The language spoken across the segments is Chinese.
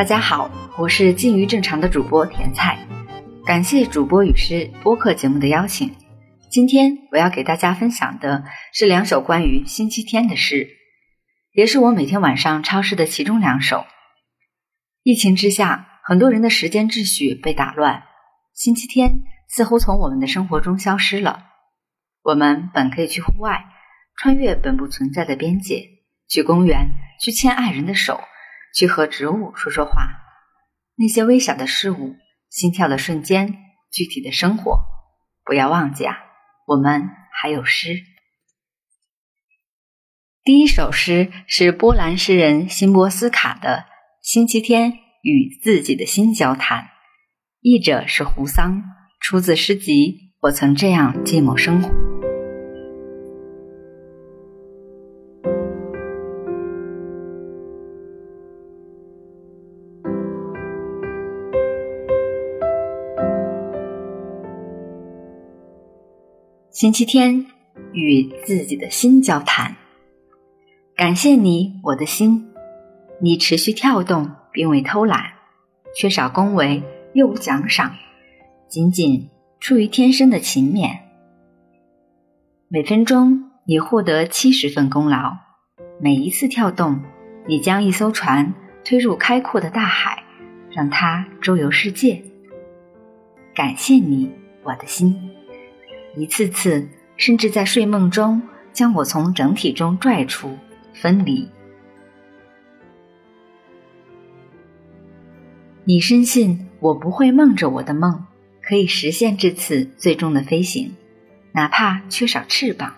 大家好，我是近于正常的主播甜菜，感谢主播与诗播客节目的邀请。今天我要给大家分享的是两首关于星期天的诗，也是我每天晚上抄诗的其中两首。疫情之下，很多人的时间秩序被打乱，星期天似乎从我们的生活中消失了。我们本可以去户外，穿越本不存在的边界，去公园，去牵爱人的手。去和植物说说话，那些微小的事物，心跳的瞬间，具体的生活，不要忘记啊，我们还有诗。第一首诗是波兰诗人辛波斯卡的《星期天与自己的心交谈》，译者是胡桑，出自诗集《我曾这样寂寞生活》。星期天，与自己的心交谈。感谢你，我的心，你持续跳动，并未偷懒，缺少恭维，又无奖赏，仅仅出于天生的勤勉。每分钟，你获得七十份功劳；每一次跳动，你将一艘船推入开阔的大海，让它周游世界。感谢你，我的心。一次次，甚至在睡梦中，将我从整体中拽出、分离。你深信我不会梦着我的梦，可以实现这次最终的飞行，哪怕缺少翅膀。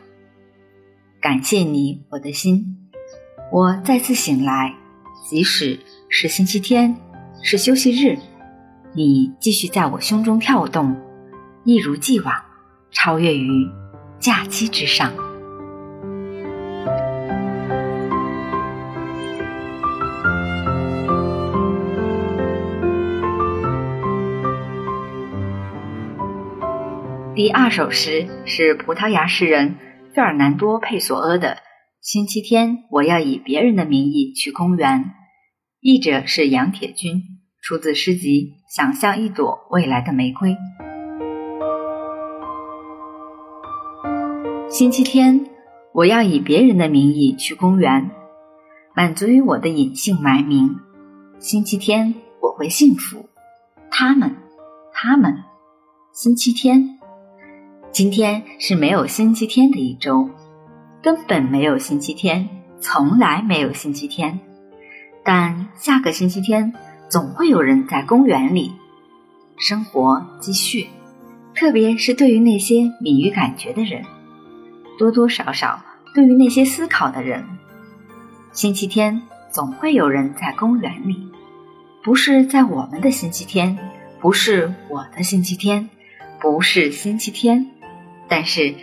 感谢你，我的心，我再次醒来，即使是星期天，是休息日，你继续在我胸中跳动，一如既往。超越于假期之上。第二首诗是葡萄牙诗人费尔南多·佩索阿的《星期天我要以别人的名义去公园》，译者是杨铁军，出自诗集《想象一朵未来的玫瑰》。星期天，我要以别人的名义去公园，满足于我的隐姓埋名。星期天我会幸福，他们，他们。星期天，今天是没有星期天的一周，根本没有星期天，从来没有星期天。但下个星期天总会有人在公园里，生活继续，特别是对于那些敏于感觉的人。多多少少，对于那些思考的人，星期天总会有人在公园里，不是在我们的星期天，不是我的星期天，不是星期天，但是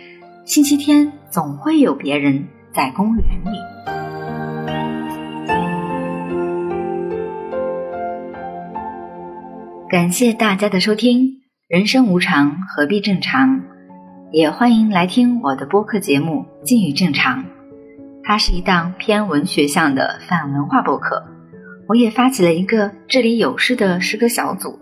星期天总会有别人在公园里。感谢大家的收听，人生无常，何必正常？也欢迎来听我的播客节目《静于正常》，它是一档偏文学向的泛文化播客。我也发起了一个这里有诗的诗歌小组，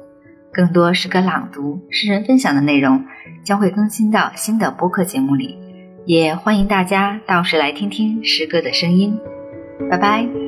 更多诗歌朗读、诗人分享的内容将会更新到新的播客节目里。也欢迎大家到时来听听诗歌的声音。拜拜。